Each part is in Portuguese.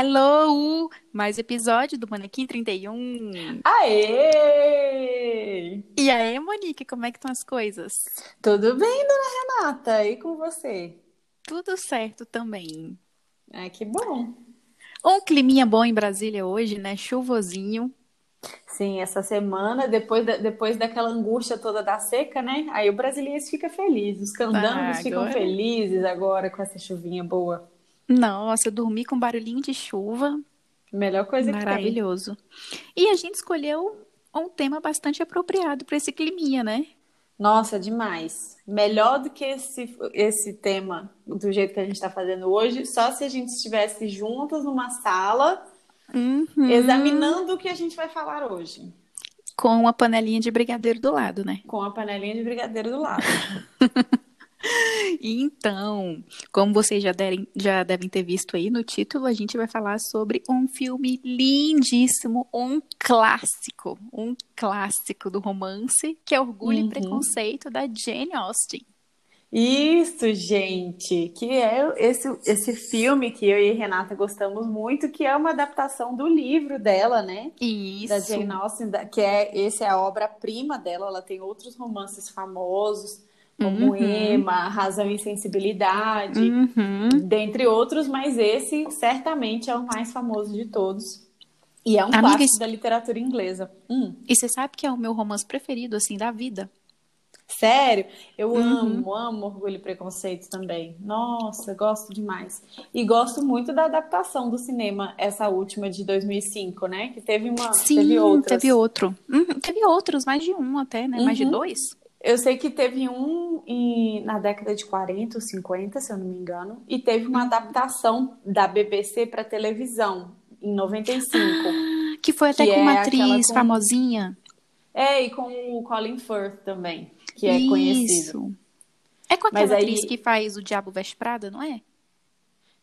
Hello! Mais episódio do Manequim 31. Aê! E aí, Monique, como é que estão as coisas? Tudo bem, dona Renata? E com você? Tudo certo também. Ah, que bom. Um climinha bom em Brasília hoje, né? Chuvosinho. Sim, essa semana, depois, da, depois daquela angústia toda da seca, né? Aí o brasileiro fica feliz, os candangos Ah, ficam felizes agora com essa chuvinha boa. Nossa, eu dormi com barulhinho de chuva. Melhor coisa que tem. Maravilhoso. E a gente escolheu um tema bastante apropriado para esse climinha, né? Nossa, demais. Melhor do que esse, esse tema, do jeito que a gente está fazendo hoje, só se a gente estivesse juntas numa sala, Uhum. examinando o que a gente vai falar hoje. Com uma panelinha de brigadeiro do lado, né? Com a panelinha de brigadeiro do lado. Então, como vocês já, derem- já devem ter visto aí no título, a gente vai falar sobre um filme lindíssimo, um clássico, um clássico do romance, que é Orgulho Uhum. e Preconceito, da Jane Austen. Isso, gente, que é esse, esse filme que eu e Renata gostamos muito, que é uma adaptação do livro dela, né? Isso. Da Jane Austen, que é esse é a obra-prima dela. Ela tem outros romances famosos, como Uhum. Emma, Razão e Sensibilidade, Uhum. dentre outros, mas esse certamente é o mais famoso de todos. E é um Amiga, clássico isso- da literatura inglesa. Hum. E você sabe que é o meu romance preferido, assim, da vida? Sério, eu Uhum. amo, amo Orgulho e Preconceito também. Nossa, gosto demais. E gosto muito da adaptação do cinema, essa última de 2005, né? Que teve uma, Sim, teve outras. teve outro. Uhum, Teve outros, mais de um até, né? Mais de Uhum. dois. Eu sei que teve um em- na década de 40 ou 50, se eu não me engano, e teve uma adaptação da BBC para televisão em 95. Que foi até Que com uma é aquela atriz com- famosinha. É, e com o Colin Firth também, que é conhecido. Isso. É com aquela Mas aí- atriz que faz o Diabo Veste Prada, não é?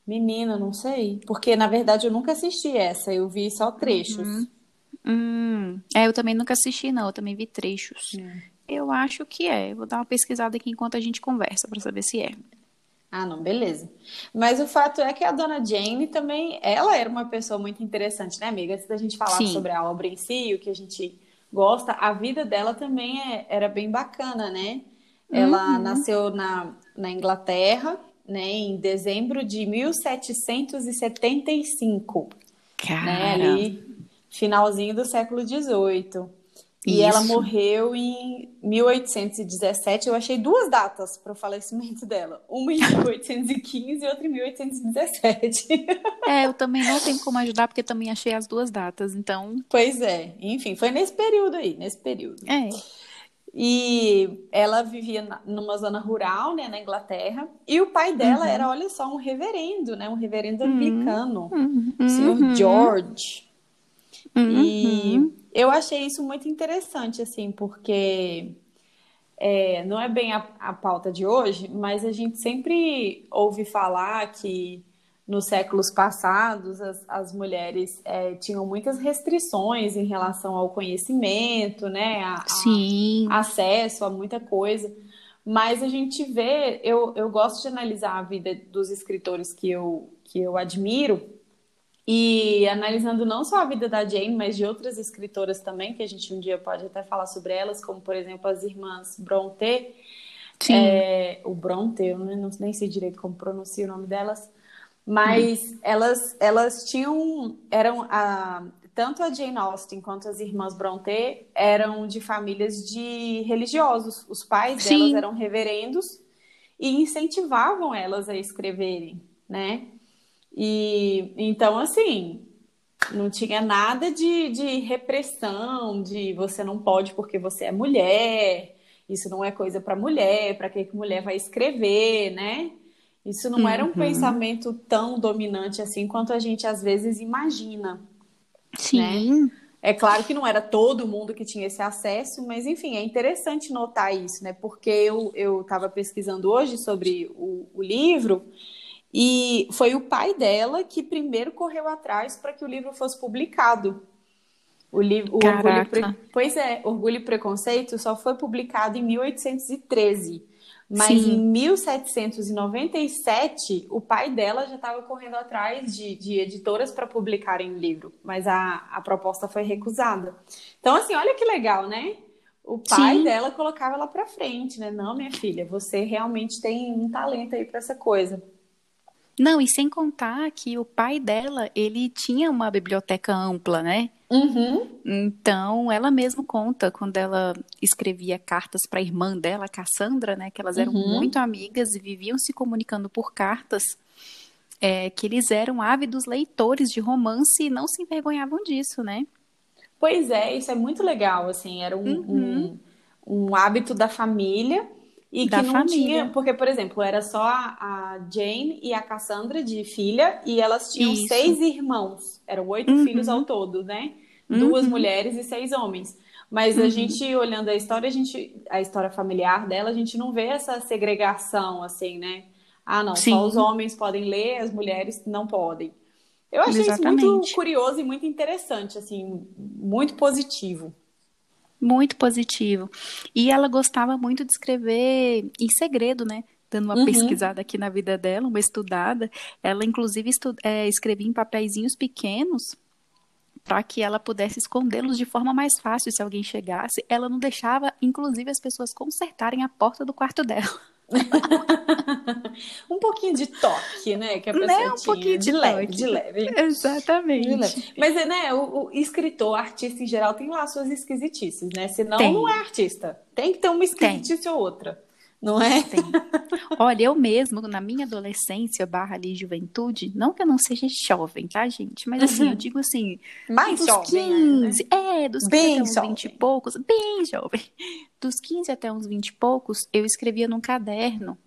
Menina, não sei. Porque, na verdade, eu nunca assisti essa, eu vi só trechos. Uhum. Hum. É, eu também nunca assisti, não. Eu também vi trechos. Eu acho que é. Vou dar uma pesquisada aqui enquanto a gente conversa pra saber se é. Ah, não, beleza. Mas o fato é que a dona Jane também, ela era uma pessoa muito interessante, né, amiga? Antes da gente falar Sim. sobre a obra em si, o que a gente gosta, a vida dela também é- era bem bacana, né? Ela Uhum. nasceu na, na Inglaterra, né, em dezembro de 1775, né, Cara. ali, finalzinho do século XVIII. E Isso. ela morreu em 1817. Eu achei duas datas para o falecimento dela. Uma em 1815 e outra em 1817. É, eu também não tenho como ajudar porque também achei as duas datas. Então, pois é. Enfim, foi nesse período aí, nesse período. é. E ela vivia numa zona rural, né, na Inglaterra. E o pai dela Uhum. era, olha só, um reverendo, né? Um reverendo anglicano. Uhum. O senhor George. Uhum. E eu achei isso muito interessante, assim, porque é, não é bem a, a pauta de hoje, mas a gente sempre ouve falar que nos séculos passados as, as mulheres é, tinham muitas restrições em relação ao conhecimento, né? a- a- acesso a muita coisa. Mas a gente vê, eu, eu gosto de analisar a vida dos escritores que eu, que eu admiro, e analisando não só a vida da Jane, mas de outras escritoras também, que a gente um dia pode até falar sobre elas, como por exemplo as irmãs Brontë. Sim. É, o Brontë, eu não, nem sei direito como pronuncia o nome delas, mas elas, elas tinham, eram a, tanto a Jane Austen quanto as irmãs Brontë eram de famílias de religiosos. Os pais Sim. delas eram reverendos e incentivavam elas a escreverem, né? E então, assim, não tinha nada de, de repressão, de você não pode porque você é mulher, isso não é coisa para mulher, para que que mulher vai escrever, né? Isso não era um Uhum. pensamento tão dominante assim quanto a gente às vezes imagina. Sim. É claro que não era todo mundo que tinha esse acesso, mas enfim, é interessante notar isso, né? Porque eu estava pesquisando hoje sobre o, o livro e foi o pai dela que primeiro correu atrás para que o livro fosse publicado. O livro. Pre- Pois é, Orgulho e Preconceito só foi publicado em 1813. Mas Sim. em 1797, o pai dela já estava correndo atrás de, de editoras para publicarem o livro, mas a, a proposta foi recusada. Então, assim, olha que legal, né? O pai Sim. dela colocava ela para frente, né? Não, minha filha, você realmente tem um talento aí para essa coisa. Não, e sem contar que o pai dela, ele tinha uma biblioteca ampla, né? Uhum. Então, ela mesma conta quando ela escrevia cartas para a irmã dela, Cassandra, né? Que elas eram Uhum. muito amigas e viviam se comunicando por cartas. é, que eles eram ávidos leitores de romance e não se envergonhavam disso, né? Pois é, isso é muito legal, assim, era um, Uhum. um, um hábito da família e Da que não família. tinha, porque, por exemplo, era só a, a Jane e a Cassandra de filha e elas tinham Isso. seis irmãos, eram oito Uhum. filhos ao todo, né? Duas Uhum. mulheres e seis homens. Mas a Uhum. gente, olhando a história, a gente, a história familiar dela, a gente não vê essa segregação, assim, né? Ah, não, Sim. só os homens podem ler, as mulheres não podem. Eu achei isso Exatamente. muito curioso e muito interessante, assim, muito positivo. Muito positivo. E ela gostava muito de escrever em segredo, né? Dando uma Uhum. pesquisada aqui na vida dela, uma estudada. Ela, inclusive, estu- é, escrevia em papeizinhos pequenos para que ela pudesse escondê-los de forma mais fácil se alguém chegasse. Ela não deixava, inclusive, as pessoas consertarem a porta do quarto dela. Um pouquinho de toque, né? Que a Né? Um tinha. pouquinho de leve, toque. de leve. Exatamente. De leve. Mas, né, o, o escritor, artista em geral, tem lá suas esquisitices, né? Senão Tem. não é artista. Tem que ter uma esquisitice ou outra, não é? Tem. Olha, eu mesmo, na minha adolescência barra ali juventude, não que eu não seja jovem, tá, gente? Mas assim, Uhum. eu digo assim, Mais dos jovem ainda, né? 15, é, dos 15 Bem até uns jovem. 20 e poucos, bem jovem. Dos 15 até uns 20 e poucos, eu escrevia num caderno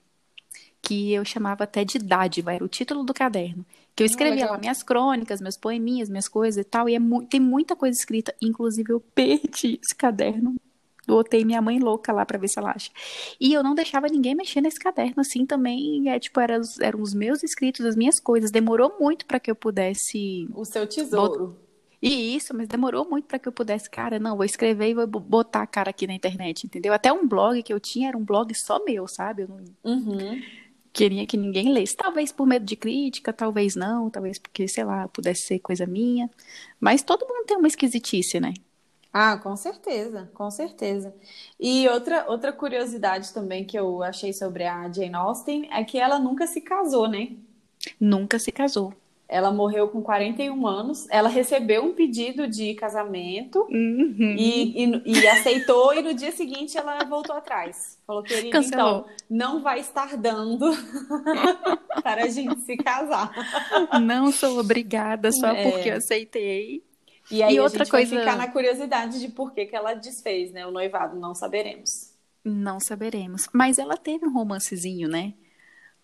que eu chamava até de dádiva, era o título do caderno. Que eu escrevia legal. lá minhas crônicas, meus poeminhas, minhas coisas e tal, e é mu- tem muita coisa escrita, inclusive eu perdi esse caderno. Botei minha mãe louca lá pra ver se ela acha. E eu não deixava ninguém mexer nesse caderno, assim, também, é tipo, eram, os- eram os meus escritos, as minhas coisas. Demorou muito pra que eu pudesse O seu tesouro. e isso, mas demorou muito para que eu pudesse, cara, não, vou escrever e vou bo- botar a cara aqui na internet, entendeu? Até um blog que eu tinha era um blog só meu, sabe? Eu não Uhum. queria que ninguém lesse. Talvez por medo de crítica, talvez não, talvez porque, sei lá, pudesse ser coisa minha. Mas todo mundo tem uma esquisitice, né? Ah, com certeza, com certeza. E outra, outra curiosidade também que eu achei sobre a Jane Austen é que ela nunca se casou, né? Nunca se casou. Ela morreu com 41 anos. Ela recebeu um pedido de casamento Uhum. e, e, e aceitou, e no dia seguinte ela voltou atrás. Falou, querida, Cancelou. então, não vai estar dando para a gente se casar. Não sou obrigada só É. porque eu aceitei. E aí E outra gente vai coisa- ficar na curiosidade de por que, que ela desfez, né? O noivado, não saberemos. Não saberemos. Mas ela teve um romancezinho, né?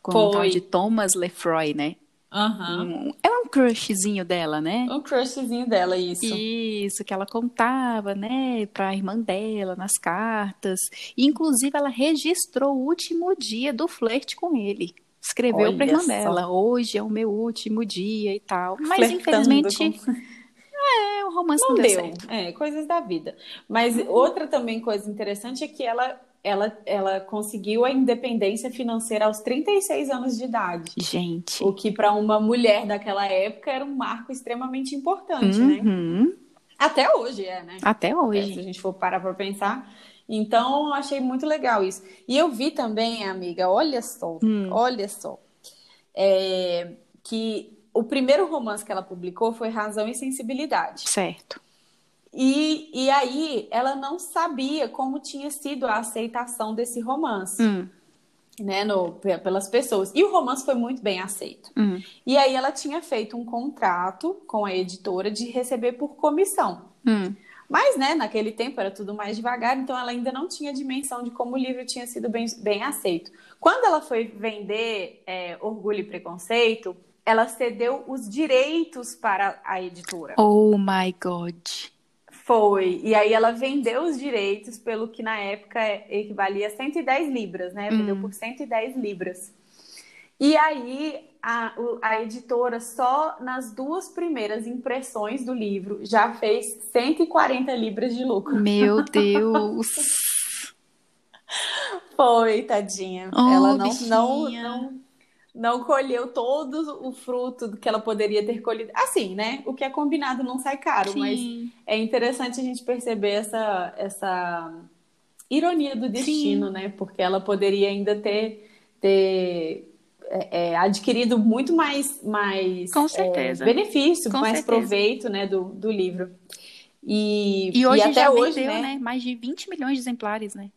Com o tal Foi. de Thomas Lefroy, né? Um- é um crushzinho dela, né? Um crushzinho dela, isso. Isso, que ela contava, né, pra irmã dela nas cartas. E, inclusive, ela registrou o último dia do flerte com ele. Escreveu pra Olha irmã só. dela, hoje é o meu último dia e tal. Mas, Flertando infelizmente, com- é, o romance Não não, deu, deu. É, coisas da vida. Mas outra também coisa interessante é que ela, ela, ela conseguiu a independência financeira aos 36 anos de idade. Gente. O que para uma mulher daquela época era um marco extremamente importante, né? Uhum. Até hoje é, né? Até É, se hoje. a gente for parar para pensar. Então, eu achei muito legal isso. E eu vi também, amiga, olha só, Hum. olha só, é, que o primeiro romance que ela publicou foi Razão e Sensibilidade. Certo. E, e aí ela não sabia como tinha sido a aceitação desse romance, Hum, né, no, pe- pelas pessoas. E o romance foi muito bem aceito. hum. E aí ela tinha feito um contrato com a editora de receber por comissão. Hum. Mas, né, naquele tempo era tudo mais devagar, então ela ainda não tinha dimensão de como o livro tinha sido bem, bem aceito. Quando ela foi vender é, Orgulho e Preconceito, ela cedeu os direitos para a editora. Oh my God. Foi. E aí ela vendeu os direitos pelo que na época equivalia a 110 libras, né? Vendeu Hum. por 110 libras. E aí a, a editora, só nas duas primeiras impressões do livro, já fez 140 libras de lucro. Meu Deus. Foi, tadinha. Oh, ela não, bichinha. não, não, não colheu todo o fruto que ela poderia ter colhido. Assim, né? O que é combinado não sai caro, mas Sim. é interessante a gente perceber essa, essa ironia do destino, né? Porque ela poderia ainda ter, ter é, é, adquirido muito mais, mais Com é, certeza. benefício, Com mais certeza. proveito né, do, do livro. E, E hoje até já hoje, vendeu, né? né? Mais de 20 milhões de exemplares, né?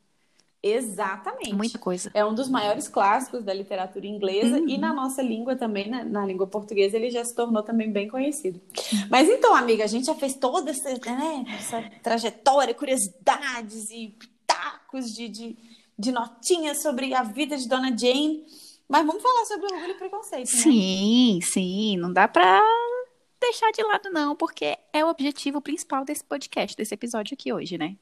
Exatamente. Muita coisa. É um dos maiores clássicos da literatura inglesa Uhum. e na nossa língua também, né? na língua portuguesa, ele já se tornou também bem conhecido. Mas então, amiga, a gente já fez toda essa, né, essa trajetória, curiosidades e pitacos de, de, de notinhas sobre a vida de Dona Jane. Mas vamos falar sobre orgulho e preconceito, né? Sim, sim. Não dá pra deixar de lado, não, porque é o objetivo principal desse podcast, desse episódio aqui hoje, né?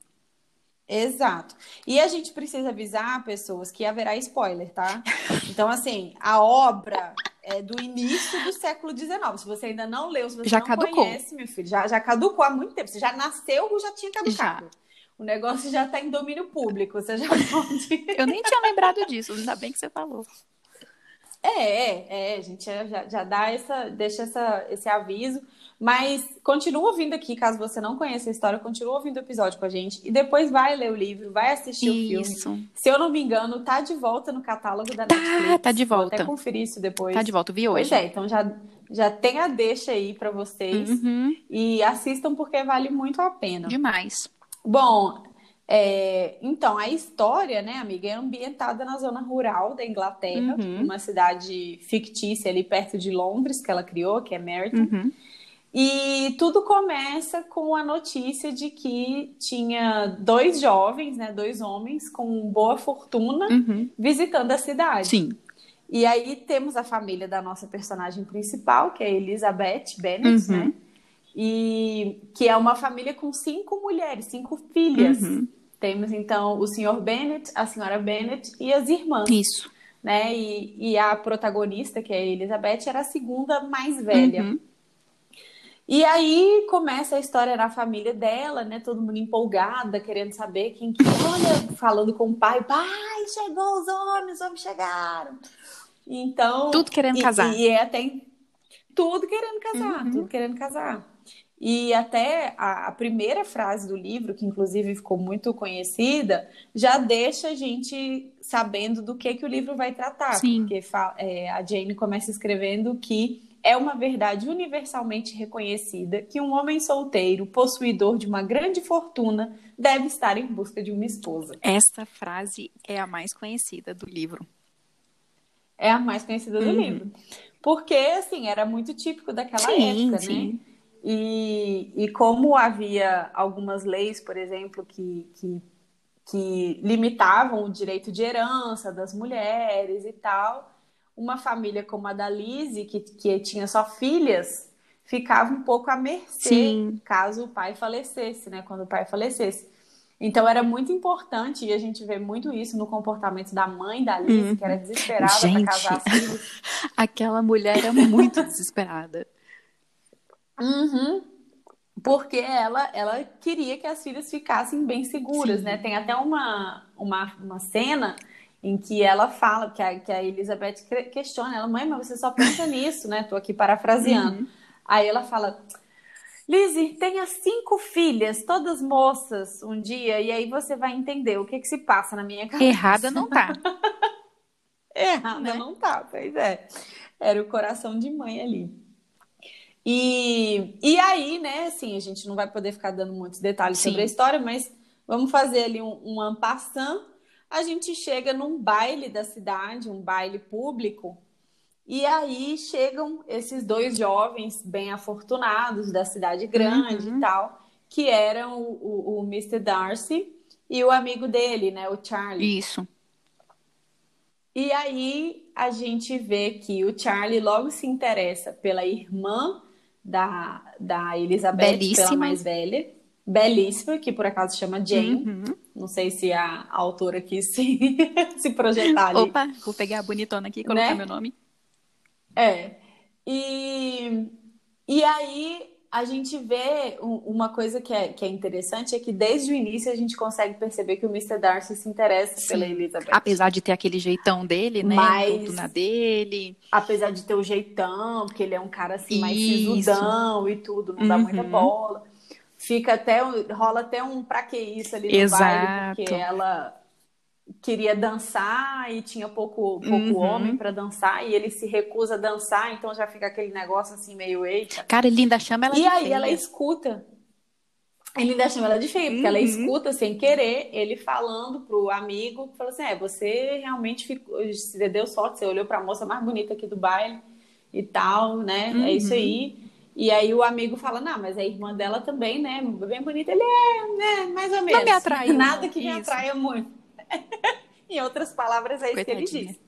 Exato. E a gente precisa avisar pessoas que haverá spoiler, tá? Então, assim, a obra é do início do século XIX. Se você ainda não leu, se você Já não caducou. conhece, meu filho, já, já caducou há muito tempo. Você já nasceu ou já tinha caducado. O negócio já está em domínio público. Você já pode. Eu nem tinha lembrado disso, ainda bem que você falou. É, é, é, a gente já, já dá essa, deixa essa, esse aviso. Mas continua ouvindo aqui, caso você não conheça a história, continua ouvindo o episódio com a gente. E depois vai ler o livro, vai assistir o filme. Isso. Se eu não me engano, tá de volta no catálogo da Tá, Netflix. tá de Vou volta. até conferir isso depois. Tá de volta, vi Pois hoje. é, então já, já tem a deixa aí pra vocês. Uhum, E assistam porque vale muito a pena. demais. Bom, é, então, a história, né, amiga, é ambientada na zona rural da Inglaterra, Uhum. uma cidade fictícia ali perto de Londres que ela criou, que é Meryton. Uhum. E tudo começa com a notícia de que tinha dois jovens, né, dois homens com boa fortuna Uhum. visitando a cidade. Sim. E aí temos a família da nossa personagem principal, que é Elizabeth Bennet, Uhum. né? E que é uma família com cinco mulheres, cinco filhas. Uhum. Temos então o senhor Bennet, a senhora Bennet e as irmãs, Isso. né? E, e a protagonista, que é a Elizabeth, era a segunda mais velha. Uhum. E aí começa a história na família dela, né? Todo mundo empolgada, querendo saber quem que. Olha, falando com o pai, pai, chegou os homens, os homens chegaram. Então. Tudo querendo e- casar. E, é até tudo querendo casar, Uhum. tudo querendo casar. E até a, a primeira frase do livro, que inclusive ficou muito conhecida, já deixa a gente sabendo do que, que o livro vai tratar. Sim. Porque é, a Jane começa escrevendo que é uma verdade universalmente reconhecida que um homem solteiro, possuidor de uma grande fortuna, deve estar em busca de uma esposa. Essa frase é a mais conhecida do livro. É a mais conhecida do Uhum. livro. Porque, assim, era muito típico daquela Sim, época, sim. né? E, e como havia algumas leis, por exemplo, que, que, que limitavam o direito de herança das mulheres e tal, uma família como a da Lizzie, que, que tinha só filhas, ficava um pouco à mercê Sim. caso o pai falecesse, né? Quando o pai falecesse. Então era muito importante, e a gente vê muito isso no comportamento da mãe da Lizzie, que era desesperada para casar as filhas. Aquela mulher era muito desesperada. Uhum. Porque ela, ela queria que as filhas ficassem bem seguras, Sim. né? Tem até uma, uma, uma cena em que ela fala, que a, que a Elizabeth que- questiona ela, mãe, mas você só pensa nisso, né? Tô aqui parafraseando. Uhum. Aí ela fala, Lizzie, tenha cinco filhas, todas moças, um dia, e aí você vai entender o que que se passa na minha cabeça. Errada não tá. Errada Né? não tá, pois é. Era o coração de mãe ali. E, e aí, né, assim, a gente não vai poder ficar dando muitos detalhes Sim. sobre a história, mas vamos fazer ali um, um en passant. A gente chega num baile da cidade, um baile público, e aí chegam esses dois jovens bem afortunados da cidade grande Uhum. e tal, que eram o, o, o Mr. Darcy e o amigo dele, né, o Charlie. Isso. E aí a gente vê que o Charlie logo se interessa pela irmã da, da Elizabeth, pela Belíssima. mais velha, belíssima, que por acaso chama Jane. Uhum. Não sei se a autora quis se, se projetar ali. Opa, vou pegar a bonitona aqui e colocar Né? meu nome. É. E, e aí a gente vê uma coisa que é, que é interessante é que desde o início a gente consegue perceber que o Mr. Darcy se interessa Sim. pela Elizabeth. Apesar de ter aquele jeitão dele, né? Mas, na dele. Apesar de ter o jeitão, porque ele é um cara assim mais sisudão e tudo, não dá muita uhum. bola. Fica até, rola até um pra que isso ali no Exato. baile, porque ela queria dançar e tinha pouco, pouco uhum. homem para dançar e ele se recusa a dançar, então já fica aquele negócio assim meio eita. Cara, ele ainda chama ela e de aí feia. ela escuta. Ele ainda chama ela de feia, porque uhum. ela escuta sem querer ele falando pro amigo, falou assim: "É, você realmente ficou, você deu sorte, você olhou para a moça mais bonita aqui do baile e tal, né? Uhum. É isso uhum. aí". E aí o amigo fala, não, mas a irmã dela também, né? Bem bonita. Ele é, né? Mais ou menos. Não me atrai. Nada que me atraia muito. em outras palavras, é isso que ele diz.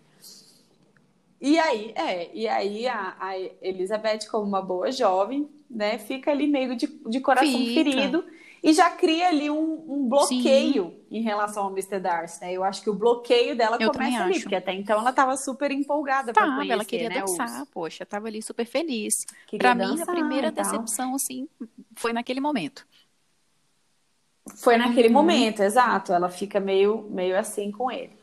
E aí, é, e aí a, a, Elizabeth, como uma boa jovem, né, fica ali meio de, de coração fica. ferido e já cria ali um, um bloqueio Sim. em relação ao Mr. Darcy, né? Eu acho que o bloqueio dela Eu começa ali, porque até então ela estava super empolgada para conhecer, ela queria né, dançar, os... poxa, estava ali super feliz. Para mim, a primeira decepção, assim, foi naquele momento. Foi naquele uhum. momento, exato. Ela fica meio, meio assim com ele.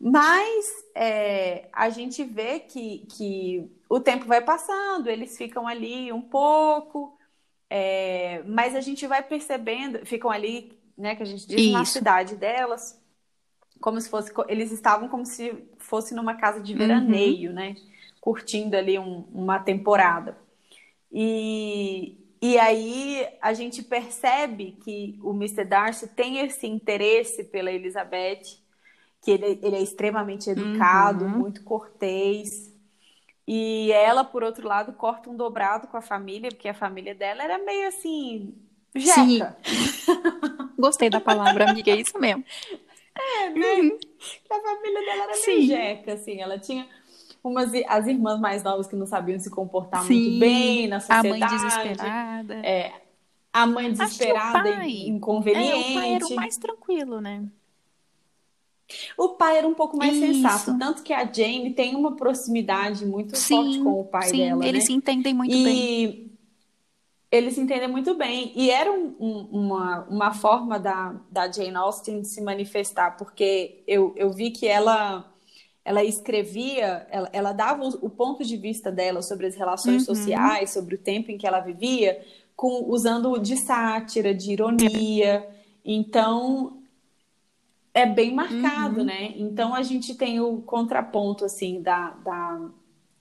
Mas é, a gente vê que, que o tempo vai passando, eles ficam ali um pouco, é, mas a gente vai percebendo, ficam ali, né, que a gente diz Isso. na cidade delas, como se fosse, eles estavam como se fosse numa casa de veraneio, uhum. né, curtindo ali um, uma temporada. E, e aí a gente percebe que o Mr. Darcy tem esse interesse pela Elizabeth, que ele, ele é extremamente educado, uhum. muito cortês. E ela, por outro lado, corta um dobrado com a família, porque a família dela era meio assim, jeca. Gostei da palavra, amiga, é isso mesmo. É, né? Uhum. A família dela era Sim. meio jeca, assim, ela tinha umas as irmãs mais novas que não sabiam se comportar Sim, muito bem na sociedade. A mãe desesperada. É, a mãe desesperada e inconveniente. É, o pai era o mais tranquilo, né? O pai era um pouco mais Isso. sensato, tanto que a Jane tem uma proximidade muito sim, forte com o pai sim, dela. Eles né? se entendem muito e... bem. Eles se entendem muito bem. E era um, um, uma, uma forma da, da Jane Austen de se manifestar, porque eu, eu vi que ela ela escrevia, ela, ela dava o, o, ponto de vista dela sobre as relações uhum. sociais, sobre o tempo em que ela vivia, com, usando de sátira, de ironia. Então, é bem marcado, uhum. né? Então, a gente tem o contraponto, assim, da, da,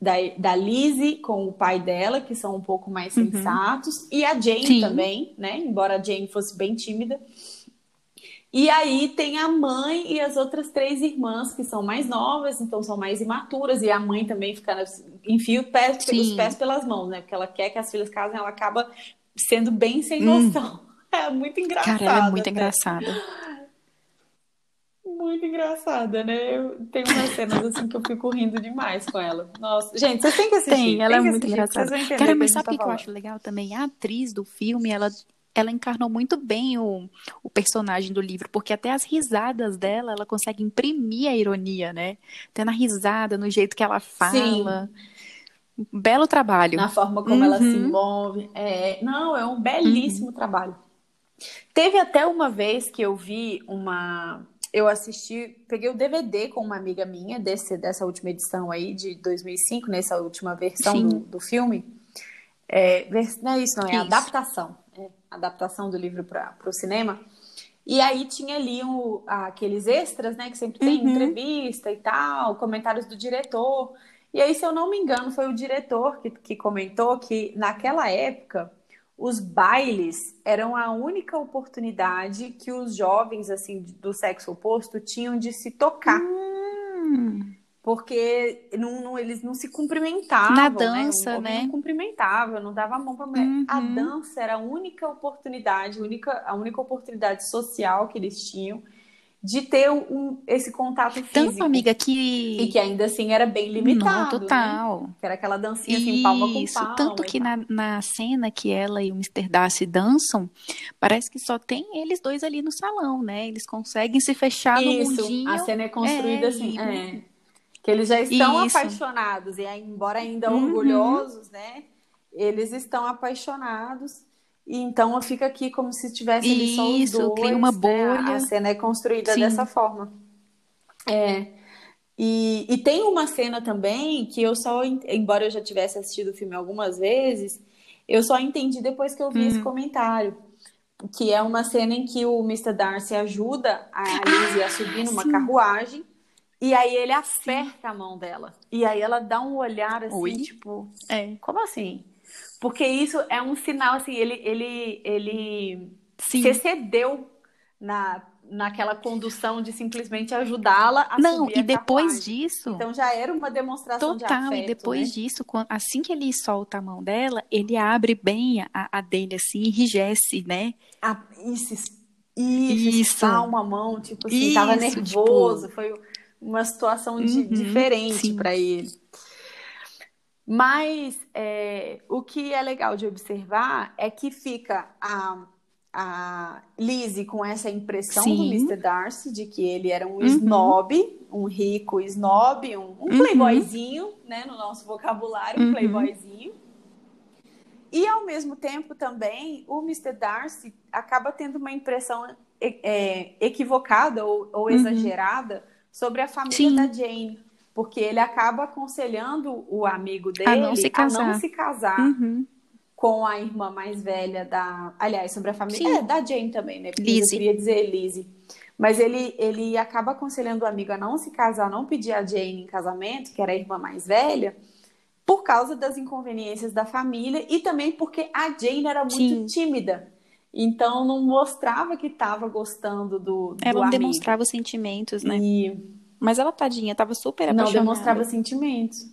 da, da Lizzie com o pai dela, que são um pouco mais uhum. sensatos, e a Jane Sim. também, né? Embora a Jane fosse bem tímida. E aí tem a mãe e as outras três irmãs que são mais novas, então são mais imaturas, e a mãe também fica, enfia pés, os pés pelas mãos, né? Porque ela quer que as filhas casem, ela acaba sendo bem sem hum. noção. Hum. É muito engraçada. Cara, ela é muito engraçada. Muito engraçada, né? Eu tenho umas cenas assim que eu fico rindo demais com ela. Nossa, gente, vocês têm que assistir. Tem, ela é muito engraçada. Cara, mas sabe o que, que eu acho legal também? A atriz do filme, ela ela encarnou muito bem o, o personagem do livro, porque até as risadas dela, ela consegue imprimir a ironia, né? Até na risada, no jeito que ela fala. Sim. Belo trabalho. Na forma como uhum. ela se uhum. move. É, não, é um belíssimo uhum. trabalho. Teve até uma vez que eu vi uma. Eu assisti, peguei o DVD com uma amiga minha desse, dessa última edição aí, de 2005, nessa última versão do, do, filme. É, não é isso, não, é isso. adaptação adaptação do livro para o cinema. E aí tinha ali um, aqueles extras, né? Que sempre tem uhum. entrevista e tal, comentários do diretor. E aí, se eu não me engano, foi o diretor que, que comentou que naquela época os bailes eram a única oportunidade que os jovens assim do sexo oposto tinham de se tocar. Hum porque não, não, eles não se cumprimentavam. Na dança, né? né? Não cumprimentava, não dava a mão para mulher. Uhum. A dança era a única oportunidade, a única, a única oportunidade social que eles tinham de ter um, esse contato físico. Tanto, amiga, que... E que ainda assim era bem limitado. Não, total. Né? Que era aquela dancinha assim, Isso. palma com palma. Tanto que na, na cena que ela e o Mr. Darcy dançam, parece que só tem eles dois ali no salão, né? Eles conseguem se fechar Isso. no mundinho. A cena é construída é, assim. É. Que eles já estão Isso. apaixonados, e embora ainda uhum. orgulhosos, né? eles estão apaixonados. E então fica aqui como se tivesse ali só os Isso, dois. cria uma né? bolha. A cena é construída Sim. dessa forma. É. E, e tem uma cena também que eu só, embora eu já tivesse assistido o filme algumas vezes, eu só entendi depois que eu vi Hum. esse comentário. Que é uma cena em que o Mr. Darcy ajuda a Lizzie a subir numa Ah, sim. carruagem. E aí ele aperta a mão dela. E aí ela dá um olhar assim, Oi? tipo, É. como assim? Porque isso é um sinal, assim, ele, ele, ele Sim. se excedeu na, naquela condução de simplesmente ajudá-la a Não, subir e a depois carruagem. disso. Então já era uma demonstração de Total, afeto, e depois né? disso, quan- assim que ele solta a mão dela, ele abre bem a, a dele assim, e enrijece, né? Ah, isso, isso, Isso. espalma a mão, tipo assim, tava Isso, nervoso, foi uma situação de- Uhum, diferente para ele. Mas é, o que é legal de observar é que fica a, a Lizzie com essa impressão do Sim. Mr. Darcy de que ele era um Uhum. snob, um rico snob, um, um Uhum. playboyzinho, né, no nosso vocabulário, um Uhum. playboyzinho. E ao mesmo tempo também o Mr. Darcy acaba tendo uma impressão é, é, equivocada ou, ou Uhum. exagerada sobre a família Sim. da Jane. Porque ele acaba aconselhando o amigo dele A não se casar. se casar Uhum. com a irmã mais velha da. Aliás, sobre a família. Sim. É, da Jane também, né? Porque Lizzie. Eu queria dizer Lizzie. Mas ele, ele acaba aconselhando o amigo a não se casar, não pedir a Jane em casamento, que era a irmã mais velha, por causa das inconveniências da família e também porque a Jane era muito Sim. tímida. Então não mostrava que estava gostando do, do Ela não amigo. demonstrava sentimentos, né? E Mas ela, tadinha, tava super não apaixonada. demonstrava sentimentos.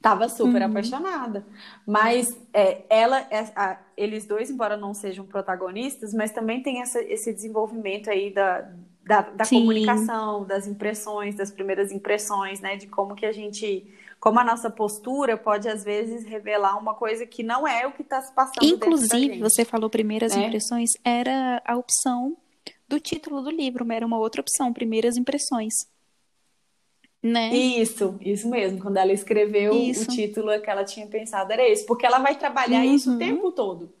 Tava super Uhum. apaixonada. Mas é, ela, é- a- eles dois, embora não sejam protagonistas, mas também tem essa- esse desenvolvimento aí da, da, da comunicação, das impressões, das primeiras impressões, né? De como que a gente. Como a nossa postura pode, às vezes, revelar uma coisa que não é o que está se passando Inclusive, você falou primeiras né? impressões, era a opção do título do livro, era uma outra opção, primeiras impressões. Né? Isso, isso mesmo. Quando ela escreveu Isso. o título que ela tinha pensado era esse, porque ela vai trabalhar isso o Uhum. tempo todo.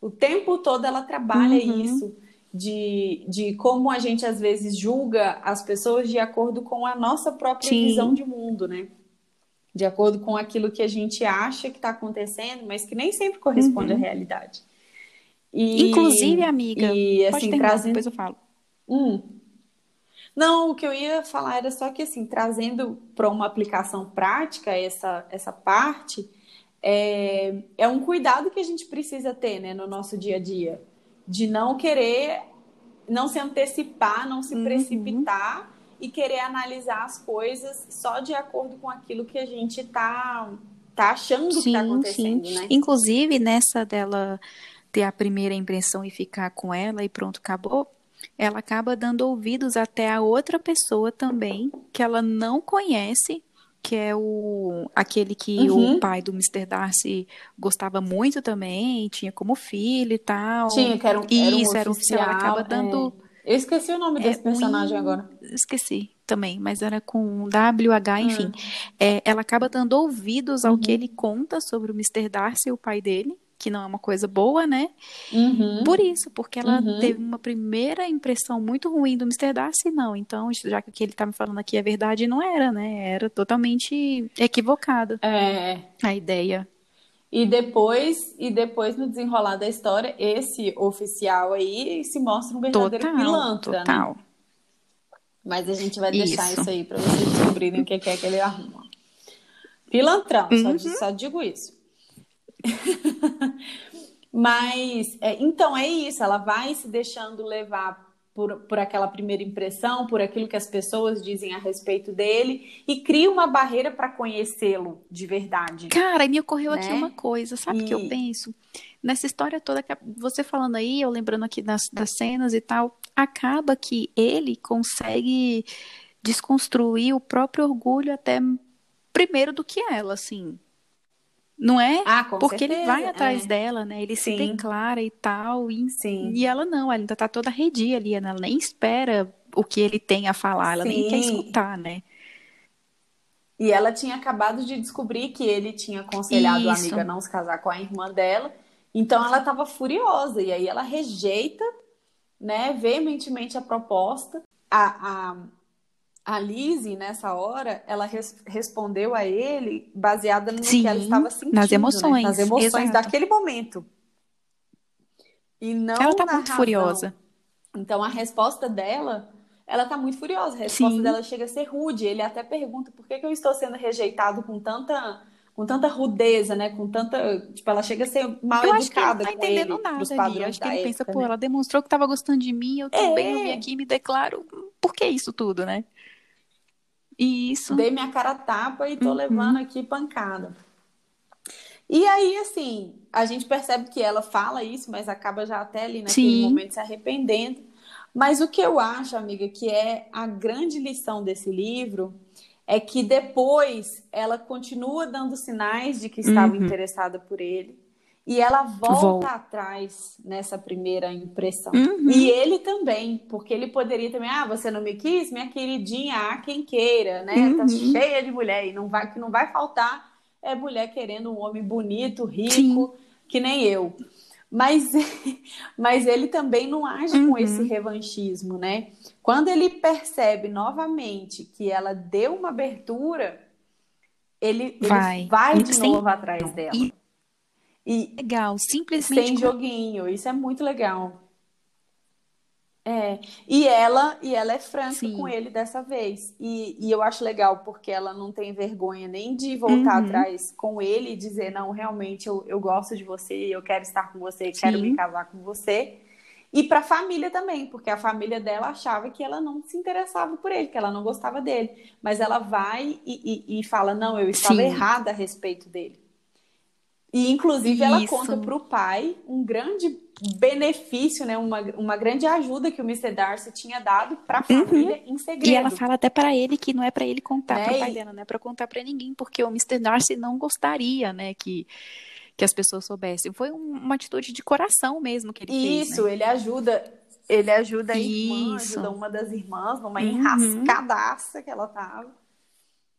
O tempo todo ela trabalha Uhum. isso de, de como a gente às vezes julga as pessoas de acordo com a nossa própria Sim. visão de mundo, né? De acordo com aquilo que a gente acha que está acontecendo, mas que nem sempre corresponde Uhum. à realidade. E- Inclusive, amiga, e pode assim, terminar, trazendo depois eu falo. Hum. Não, o que eu ia falar era só que, assim, trazendo para uma aplicação prática essa, essa parte, é, é um cuidado que a gente precisa ter, né, no nosso dia a dia, de não querer, não se antecipar, não se Uhum. precipitar e querer analisar as coisas só de acordo com aquilo que a gente tá, tá achando que tá Sim, acontecendo, sim. né? Inclusive, nessa dela ter a primeira impressão e ficar com ela e pronto, acabou, ela acaba dando ouvidos até a outra pessoa também, que ela não conhece, que é o aquele que Uhum. o pai do Mr. Darcy gostava muito também, tinha como filho e tal. Tinha, que era um, Isso, era um um oficial, ela acaba é. dando. Eu esqueci o nome É, desse personagem Win- agora. Esqueci também, mas era com WH, enfim. Hum. É, ela acaba dando ouvidos ao Uhum. que ele conta sobre o Mr. Darcy, o pai dele, que não é uma coisa boa, né? Uhum. Por isso, porque ela Uhum. teve uma primeira impressão muito ruim do Mr. Darcy, não. Então, já que o que ele tá me falando aqui é verdade, não era, né? Era totalmente equivocada É, a ideia. E depois, e depois no desenrolar da história, esse oficial aí se mostra um verdadeiro Total, pilantra, né? total. Mas a gente vai deixar Isso. isso, aí para vocês descobrirem o que é que ele arruma. Pilantrão, só, Uhum. di- só digo isso. Mas, é, então é isso, ela vai se deixando levar por, por aquela primeira impressão, por aquilo que as pessoas dizem a respeito dele, e cria uma barreira para conhecê-lo de verdade. Cara, e me ocorreu aqui Né? uma coisa, sabe o que eu E- penso? Nessa história toda, que você falando aí, eu lembrando aqui das, das cenas e tal, acaba que ele consegue desconstruir o próprio orgulho até primeiro do que ela, assim. Não é? Ah, com Porque ele certeza, vai atrás é. dela, né? Ele se Sim. declara e tal, e, Sim. e ela não, ela ainda tá toda arredia ali, ela nem espera o que ele tem a falar, ela nem quer Sim. escutar, né? E ela tinha acabado de descobrir que ele tinha aconselhado Isso. a amiga a não se casar com a irmã dela. Então ela estava furiosa. E aí ela rejeita, né, veementemente a proposta. A, a, a Lizzie, nessa hora, ela res- respondeu a ele baseada no Sim, que ela estava sentindo, nas né? emoções, nas emoções exato. daquele momento. E não Ela tá na muito razão. furiosa. Então a resposta dela, ela tá muito furiosa. A resposta Sim. dela chega a ser rude. Ele até pergunta por que, que eu estou sendo rejeitado com tanta, com tanta rudeza, né? Com tanta, tipo, ela chega a ser mal Eu acho que ele não educada tá entendendo ele, nada ali. Acho que ele pensa, época, pô, né? ela demonstrou que tava gostando de mim, eu também, eu vim É. aqui e me declaro. Por que isso tudo, né? E isso. Dei minha cara tapa e tô Uhum. levando aqui pancada. E aí, assim, a gente percebe que ela fala isso, mas acaba já até ali naquele Sim. momento se arrependendo. Mas o que eu acho, amiga, que é a grande lição desse livro é que depois ela continua dando sinais de que estava Uhum. interessada por ele e ela volta Volta. atrás nessa primeira impressão. Uhum. E ele também, porque ele poderia também, ah, você não me quis, minha queridinha, ah, quem queira, né? Tá Uhum. cheia de mulher e não vai que não vai faltar é mulher querendo um homem bonito, rico, Sim. que nem eu. Mas, mas ele também não age com Uhum. esse revanchismo, né? Quando ele percebe novamente que ela deu uma abertura, ele, ele Vai. vai de Sem- novo atrás dela. E- E Legal, simplesmente. sem joguinho, isso é muito legal. É, e ela e ela é franca Sim. com ele dessa vez. E, e eu acho legal porque ela não tem vergonha nem de voltar Uhum. atrás com ele e dizer, não, realmente eu, eu gosto de você, eu quero estar com você, quero Sim. me casar com você. E para a família também, porque a família dela achava que ela não se interessava por ele, que ela não gostava dele. Mas ela vai e, e- e fala, não, eu estava Sim. errada a respeito dele. E, inclusive, ela Isso. conta para o pai um grande benefício, né? Uma, uma grande ajuda que o Mr. Darcy tinha dado para a família em segredo. Uhum. E ela fala até pra ele que não é pra ele contar Né? pro pai E- dela, não é pra contar pra ninguém, porque o Mr. Darcy não gostaria, né, que, que as pessoas soubessem. Foi um- uma atitude de coração mesmo que ele fez, Isso, né? ele ajuda, ele ajuda a irmã, Isso. ajuda uma das irmãs numa Uhum. enrascadaça que ela tava.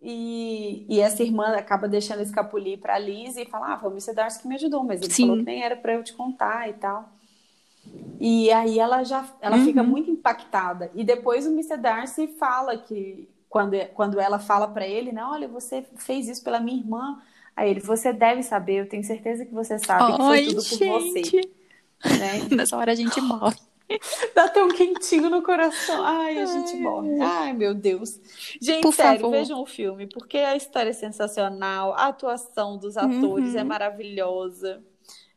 E, e essa irmã acaba deixando escapulir pra Liz e fala: Ah, foi o Mr. Darcy que me ajudou, mas ele Sim. falou que nem era pra eu te contar e tal. E aí ela já ela Uhum. fica muito impactada. E depois o Mr. Darcy fala que quando, quando ela fala pra ele, né, olha, você fez isso pela minha irmã. Aí ele, você deve saber, eu tenho certeza que você sabe que foi tudo por você, gente, né? nessa hora a gente morre. Dá até um quentinho no coração. Ai, a gente morre. Ai, meu Deus. Gente, Por sério, favor. vejam o filme, porque a história é sensacional, a atuação dos atores Uhum. é maravilhosa,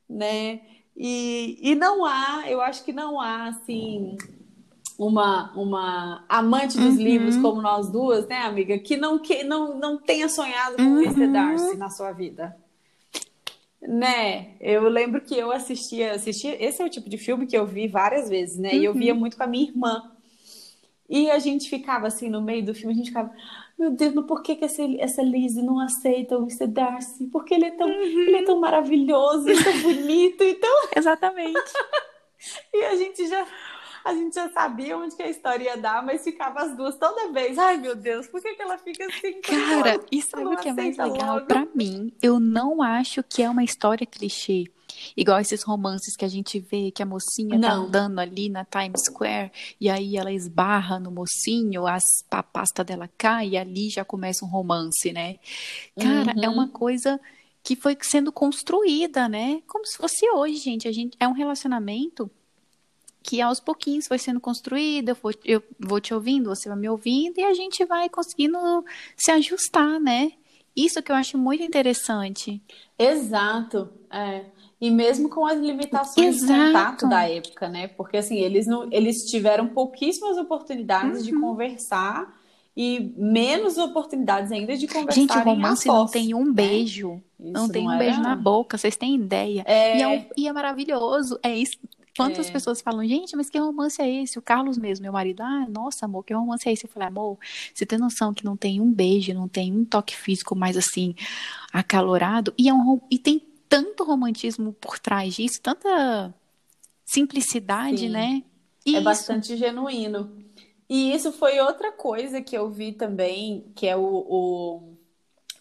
né? E, e não há, eu acho que não há, assim, uma, uma amante dos Uhum. livros como nós duas, né, amiga? Que não, que não, não tenha sonhado com o Mr. Uhum. Darcy na sua vida. Né? Eu lembro que eu assistia, assistia. Esse é o tipo de filme que eu vi várias vezes, né? E eu Uhum. via muito com a minha irmã. E a gente ficava assim no meio do filme, a gente ficava, meu Deus, mas por que, que essa, essa Lizzie não aceita o Mr. Darcy? Porque ele é tão, ele é tão maravilhoso, e tão bonito, então. Exatamente. E a gente já. A gente já sabia onde que a história ia dar, mas ficava as duas toda vez. Ai, meu Deus, por que, que ela fica assim? Cara, ela- e sabe o que é mais legal? logo? Pra mim, eu não acho que é uma história clichê. Igual esses romances que a gente vê que a mocinha tá Não. andando ali na Times Square e aí ela esbarra no mocinho, as, a pasta dela cai e ali já começa um romance, né? Cara, é Uhum. uma coisa que foi sendo construída, né? Como se fosse hoje, gente. A gente é um relacionamento que aos pouquinhos foi sendo construído, eu vou, eu vou te ouvindo, você vai me ouvindo, e a gente vai conseguindo se ajustar, né? Isso que eu acho muito interessante. Exato, é. E mesmo com as limitações de Exato. contato da época, né? Porque assim, eles não, eles tiveram pouquíssimas oportunidades de Uhum. conversar e menos oportunidades ainda de conversar Gente, romance não tem um né? beijo. Isso não tem um era- beijo na boca, vocês têm ideia. É, E, é e é maravilhoso. É isso. Quantas É. pessoas falam, gente, mas que romance é esse? O Carlos mesmo, meu marido, ah, nossa, amor, que romance é esse? Eu falei, amor, você tem noção que não tem um beijo, não tem um toque físico mais assim, acalorado? E, é um, e tem tanto romantismo por trás disso, tanta simplicidade, Sim. né? é Isso. bastante genuíno. E isso foi outra coisa que eu vi também, que é o, o,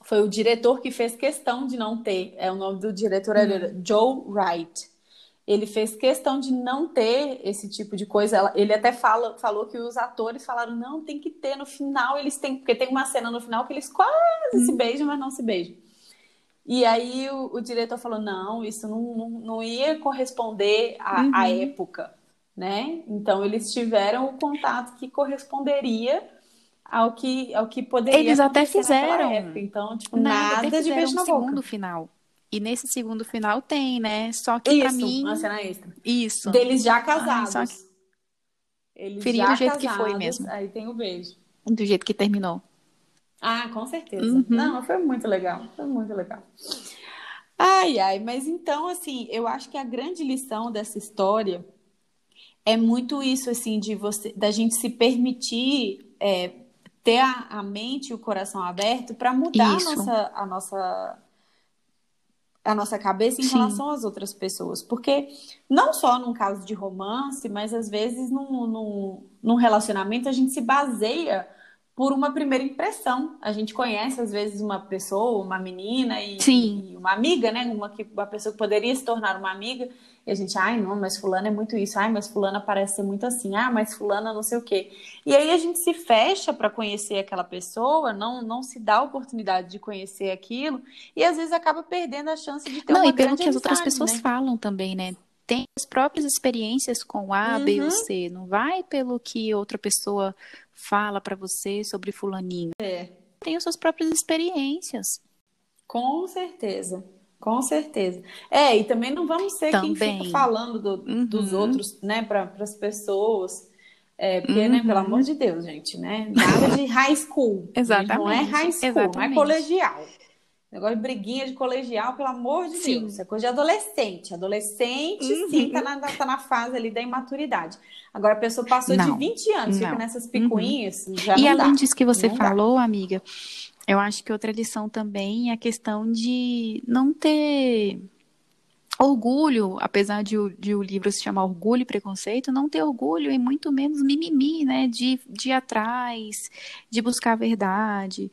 foi o diretor que fez questão de não ter. É o nome do diretor era Hum. Joe Wright. Ele fez questão de não ter esse tipo de coisa. Ele até fala, falou que os atores falaram não, tem que ter no final. Eles têm porque tem uma cena no final que eles quase Hum. se beijam, mas não se beijam. E aí o, o diretor falou não, isso não, não, não ia corresponder à, à Uhum. época, né? Então eles tiveram o contato que corresponderia ao que ao que poderia Eles até fizeram. época. Então, tipo, Nada, nada de beijo um na segundo boca. final. E nesse segundo final tem, né? Só que pra Isso, mim, uma cena extra. isso. Deles já Ai, casados. só que- Eles Feriu já do jeito que foi casados, mesmo. Aí tem o beijo. Do jeito que terminou. Ah, com certeza. Uhum. Não, foi muito legal. Foi muito legal. Ai, ai, mas então, assim, eu acho que a grande lição dessa história é muito isso, assim, de você, da gente se permitir é, ter a, a mente e o coração aberto para mudar a nossa, a nossa a nossa cabeça em Sim. relação às outras pessoas. Porque não só num caso de romance, mas às vezes num, num, num relacionamento a gente se baseia por uma primeira impressão. A gente conhece, às vezes, uma pessoa, uma menina e, Sim. e uma amiga, né? Uma, que, uma pessoa que poderia se tornar uma amiga, e a gente, ai, não, mas fulana é muito isso, ai, mas fulana parece ser muito assim, ah, mas fulana não sei o quê. E aí a gente se fecha para conhecer aquela pessoa, não, não se dá a oportunidade de conhecer aquilo, e às vezes acaba perdendo a chance de ter Não, uma e pelo que as outras pessoas né? falam também, né? Tem as próprias experiências com A, B ou Uhum. C. Não vai pelo que outra pessoa fala pra você sobre fulaninho. É. Tem as suas próprias experiências. Com certeza, com certeza. É, e também não vamos ser quem Também. fica falando do- Uhum. dos outros, né, para as pessoas. É, porque, né, pelo Uhum. amor de Deus, gente, né? Nada de high school. gente, Não é Exatamente, high school, não é exatamente. colegial. Negócio de briguinha de colegial, pelo amor de Sim. Deus. Isso é coisa de adolescente. Adolescente, Uhum. sim, tá na, tá na fase ali da imaturidade. Agora, a pessoa passou de Não. 20 anos, fica Não. nessas picuinhas, já E não além dá. disso que você Não dá. falou, amiga, eu acho que outra lição também é a questão de não ter orgulho, apesar de, o- de o livro se chamar Orgulho e Preconceito, não ter orgulho e muito menos mimimi, né? De, de ir atrás, de buscar a verdade.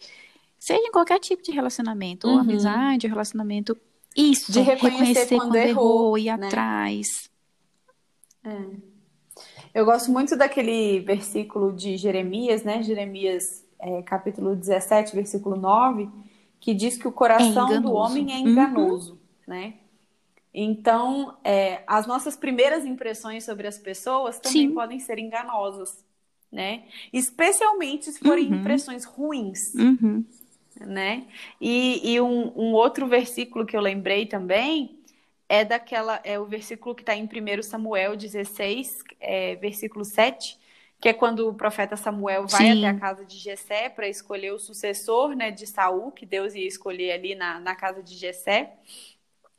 Seja em qualquer tipo de relacionamento, ou Uhum. amizade, ou relacionamento. Isso, De reconhecer quando errou, ir né? atrás. Eu gosto muito daquele versículo de Jeremias, né? Jeremias, é, capítulo 17, versículo 9, que diz que o coração É do homem é Uhum. enganoso, né? Então, é, as nossas primeiras impressões sobre as pessoas também Sim. podem ser enganosas, né? Especialmente se forem Uhum. impressões ruins, Uhum. Né? E, e um, um outro versículo que eu lembrei também é daquela é o versículo que está em 1 Samuel 16, é, versículo 7, que é quando o profeta Samuel vai Sim. até a casa de Jessé para escolher o sucessor, né, de Saul, que Deus ia escolher ali na, na casa de Jessé.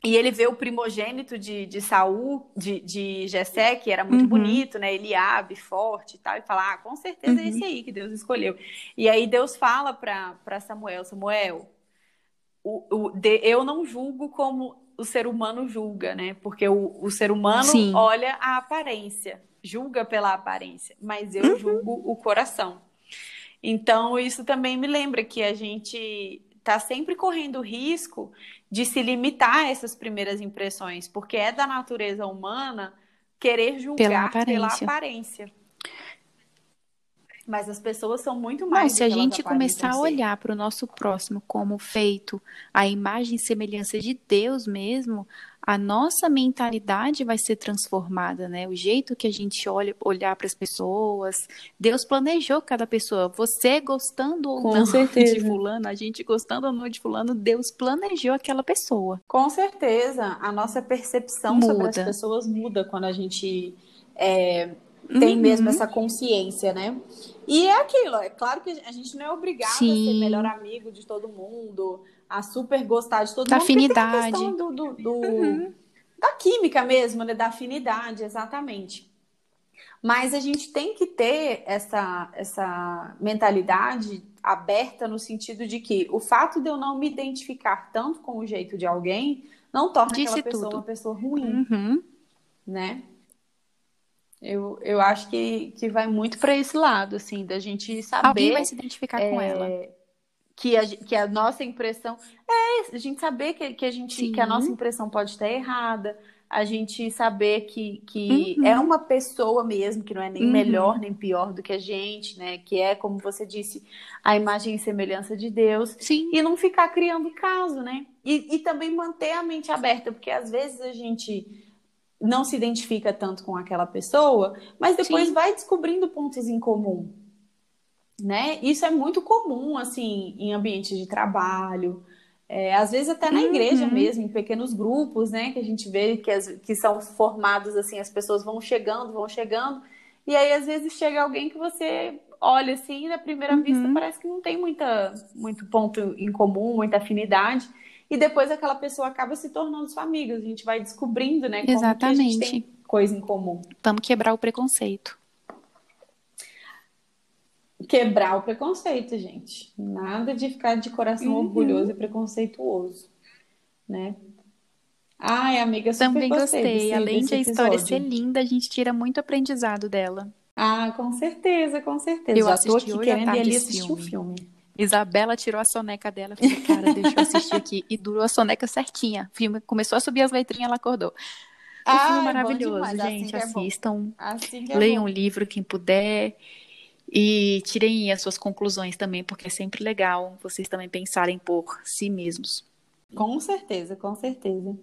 E ele vê o primogênito de, de Saul, de, de Jessé, que era muito Uhum. bonito, né? Eliabe, forte e tal, e fala: Ah, com certeza é Uhum. esse aí que Deus escolheu. E aí Deus fala para Samuel: Samuel, o, o, de- eu não julgo como o ser humano julga, né? Porque o, o ser humano Sim. olha a aparência, julga pela aparência, mas eu Uhum. julgo o coração. Então, isso também me lembra que a gente está sempre correndo o risco de se limitar a essas primeiras impressões, porque é da natureza humana querer julgar Pela pela aparência. aparência. Mas as pessoas são muito Não, mais se do a gente começar a olhar para o nosso próximo como feito a imagem e semelhança de Deus mesmo, a nossa mentalidade vai ser transformada, né? O jeito que a gente olha olhar para as pessoas, Deus planejou cada pessoa. Você gostando ou Com não certeza. de fulano, a gente gostando ou não de fulano, Deus planejou aquela pessoa. Com certeza, a nossa percepção sobre as Muda. pessoas muda quando a gente é, tem Uhum. mesmo essa consciência, né? E é aquilo, é claro que a gente não é obrigado a ser Sim. melhor amigo de todo mundo, a super gostar de todo Da mundo, porque tem a afinidade. questão do, do- do- Uhum. da química mesmo, né? Da afinidade, exatamente. Mas a gente tem que ter essa, essa mentalidade aberta no sentido de que o fato de eu não me identificar tanto com o jeito de alguém não torna Disse aquela pessoa tudo. uma pessoa ruim, Uhum. né? Eu, eu acho que, que vai muito para esse lado, assim, da gente saber Alguém vai se identificar com é, ela. Que a, que a nossa impressão é a gente saber que, que a gente que a nossa impressão pode estar errada, a gente saber que, que uhum. é uma pessoa mesmo, que não é nem uhum. melhor nem pior do que a gente, né? Que é, como você disse, a imagem e semelhança de Deus. Sim. E não ficar criando caso, né? E, e também manter a mente aberta, porque às vezes a gente não se identifica tanto com aquela pessoa, mas depois Sim. vai descobrindo pontos em comum né? Isso é muito comum, assim, em ambientes de trabalho, é, às vezes até na igreja uhum. mesmo, em pequenos grupos, né? Que a gente vê que, as, que são formados, assim, as pessoas vão chegando, vão chegando, e aí às vezes chega alguém que você olha assim, na primeira uhum. vista parece que não tem muita, muito ponto em comum, muita afinidade, e depois aquela pessoa acaba se tornando sua amiga, a gente vai descobrindo, né? Como Exatamente. que a gente tem coisa em comum. Vamos quebrar o preconceito quebrar o preconceito, gente. Nada de ficar de coração uhum. orgulhoso e preconceituoso, né? Ai, amiga, super Também gostei. gostei. Além de a história ser linda, a gente tira muito aprendizado dela. Ah, com certeza, com certeza. Eu Já tô aqui querendo ir ali assistir o filme. Isabela tirou a soneca dela, falei, cara, deixa eu assistir aqui. E durou a soneca certinha. O filme começou a subir as letrinhas, ela acordou. O ah, filme é maravilhoso, assim gente. Assim assistam. É assim é leiam o um livro, quem puder. E tirem as suas conclusões também, porque é sempre legal vocês também pensarem por si mesmos. Com certeza, com certeza.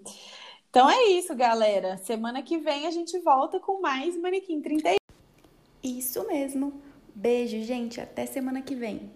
Então é isso, galera. Semana que vem a gente volta com mais Manequim 31. Isso mesmo. Beijo, gente. Até semana que vem.